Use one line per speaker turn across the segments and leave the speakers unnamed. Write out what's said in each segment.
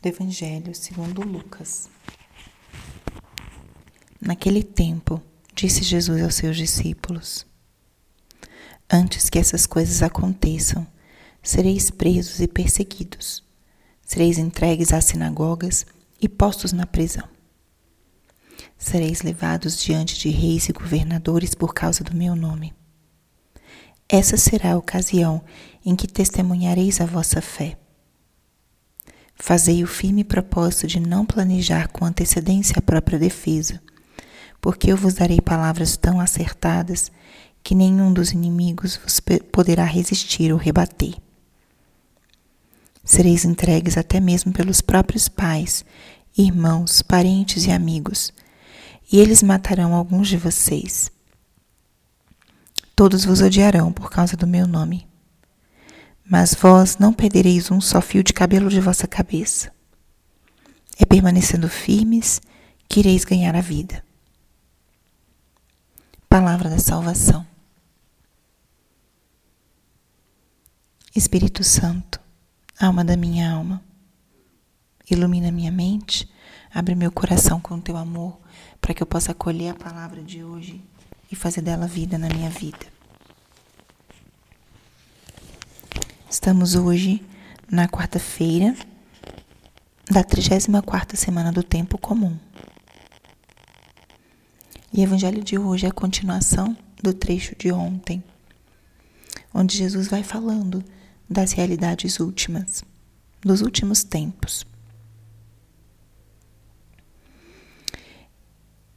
do Evangelho segundo Lucas. Naquele tempo, disse Jesus aos seus discípulos: Antes que essas coisas aconteçam, sereis presos e perseguidos, sereis entregues às sinagogas e postos na prisão. Sereis levados diante de reis e governadores por causa do meu nome. Essa será a ocasião em que testemunhareis a vossa fé. Fazei o firme propósito de não planejar com antecedência a própria defesa, porque eu vos darei palavras tão acertadas que nenhum dos inimigos vos poderá resistir ou rebater. Sereis entregues até mesmo pelos próprios pais, irmãos, parentes e amigos, e eles matarão alguns de vocês. Todos vos odiarão por causa do meu nome mas vós não perdereis um só fio de cabelo de vossa cabeça. É permanecendo firmes que ireis ganhar a vida. Palavra da salvação. Espírito Santo, alma da minha alma, ilumina minha mente, abre meu coração com teu amor, para que eu possa acolher a palavra de hoje e fazer dela vida na minha vida. Estamos hoje na quarta-feira da 34 semana do tempo comum. E o evangelho de hoje é a continuação do trecho de ontem, onde Jesus vai falando das realidades últimas, dos últimos tempos.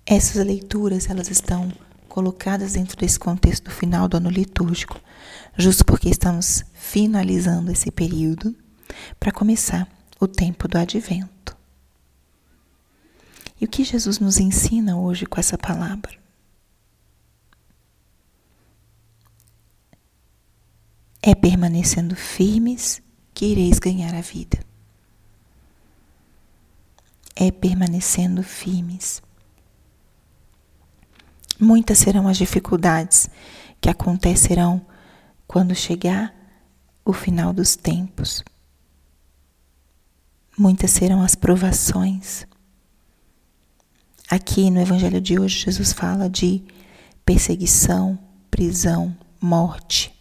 Essas leituras, elas estão colocadas dentro desse contexto final do ano litúrgico, justo porque estamos finalizando esse período para começar o tempo do advento. E o que Jesus nos ensina hoje com essa palavra? É permanecendo firmes que ireis ganhar a vida. É permanecendo firmes. Muitas serão as dificuldades que acontecerão quando chegar o final dos tempos. Muitas serão as provações. Aqui no Evangelho de hoje, Jesus fala de perseguição, prisão, morte.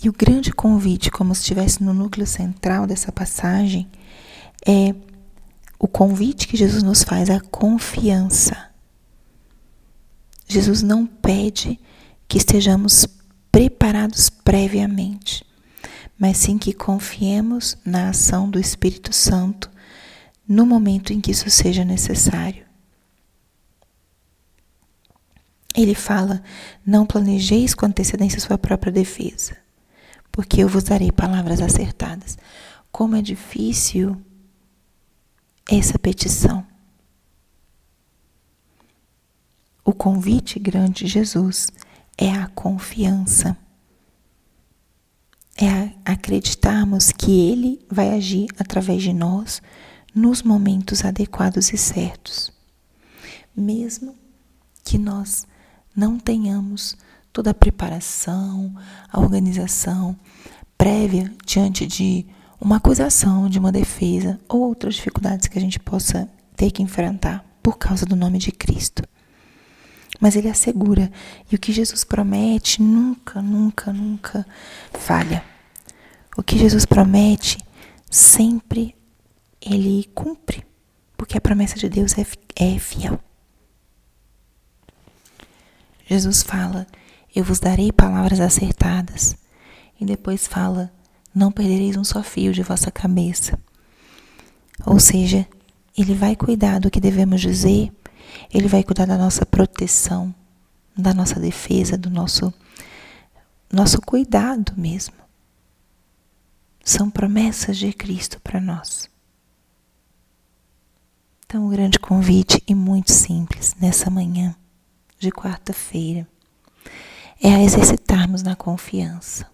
E o grande convite, como se estivesse no núcleo central dessa passagem, é o convite que Jesus nos faz à confiança Jesus não pede que estejamos preparados previamente, mas sim que confiemos na ação do Espírito Santo no momento em que isso seja necessário. Ele fala: Não planejeis com antecedência sua própria defesa, porque eu vos darei palavras acertadas. Como é difícil essa petição. O convite grande de Jesus é a confiança. É acreditarmos que Ele vai agir através de nós nos momentos adequados e certos. Mesmo que nós não tenhamos toda a preparação, a organização prévia diante de uma acusação, de uma defesa ou outras dificuldades que a gente possa ter que enfrentar por causa do nome de Cristo mas ele assegura. E o que Jesus promete nunca, nunca, nunca falha. O que Jesus promete sempre ele cumpre, porque a promessa de Deus é, é fiel. Jesus fala: Eu vos darei palavras acertadas. E depois fala: Não perdereis um só fio de vossa cabeça. Ou seja, ele vai cuidar do que devemos dizer ele vai cuidar da nossa proteção, da nossa defesa, do nosso nosso cuidado mesmo. São promessas de Cristo para nós. Então, um grande convite e muito simples nessa manhã de quarta-feira é a exercitarmos na confiança.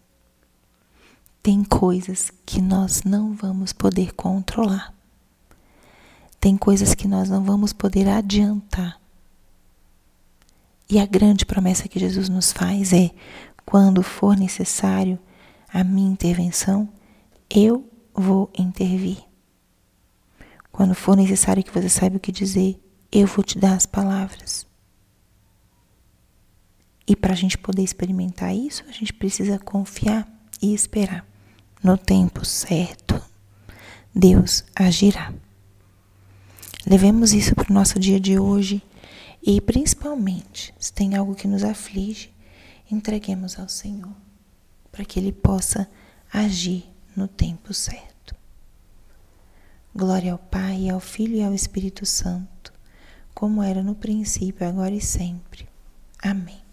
Tem coisas que nós não vamos poder controlar. Tem coisas que nós não vamos poder adiantar. E a grande promessa que Jesus nos faz é: quando for necessário a minha intervenção, eu vou intervir. Quando for necessário que você saiba o que dizer, eu vou te dar as palavras. E para a gente poder experimentar isso, a gente precisa confiar e esperar. No tempo certo, Deus agirá. Levemos isso para o nosso dia de hoje e, principalmente, se tem algo que nos aflige, entreguemos ao Senhor, para que Ele possa agir no tempo certo. Glória ao Pai, ao Filho e ao Espírito Santo, como era no princípio, agora e sempre. Amém.